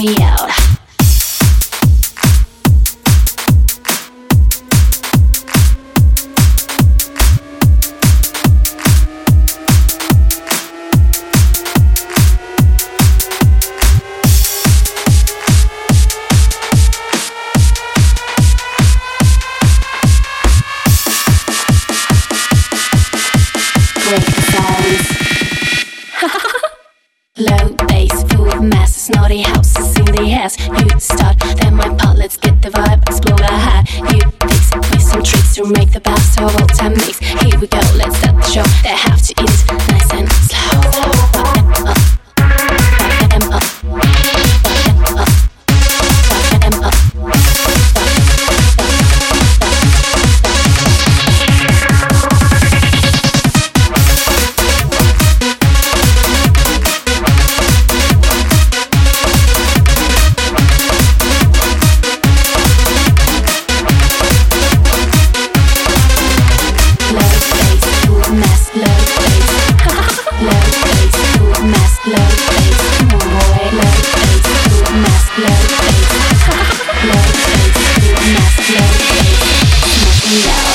me out. Low bass, full of mass, snotty house me. You start, then my part, let's get the vibe, explode a high. You fix, twist some tricks to make the best of all time mix. Here we go, let's start the show. Yeah.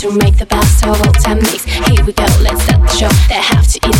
to make the best of all time mix. Here we go, let's start the show. They have to eat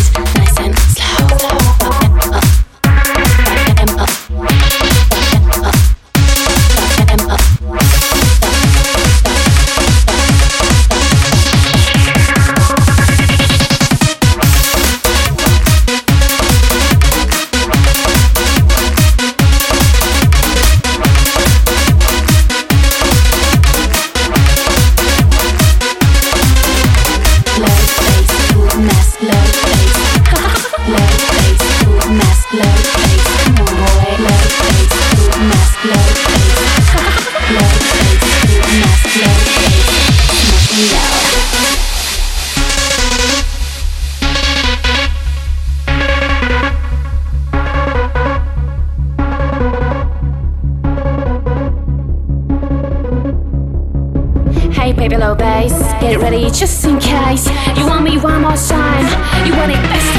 get ready just in case. You want me one more time. You want it best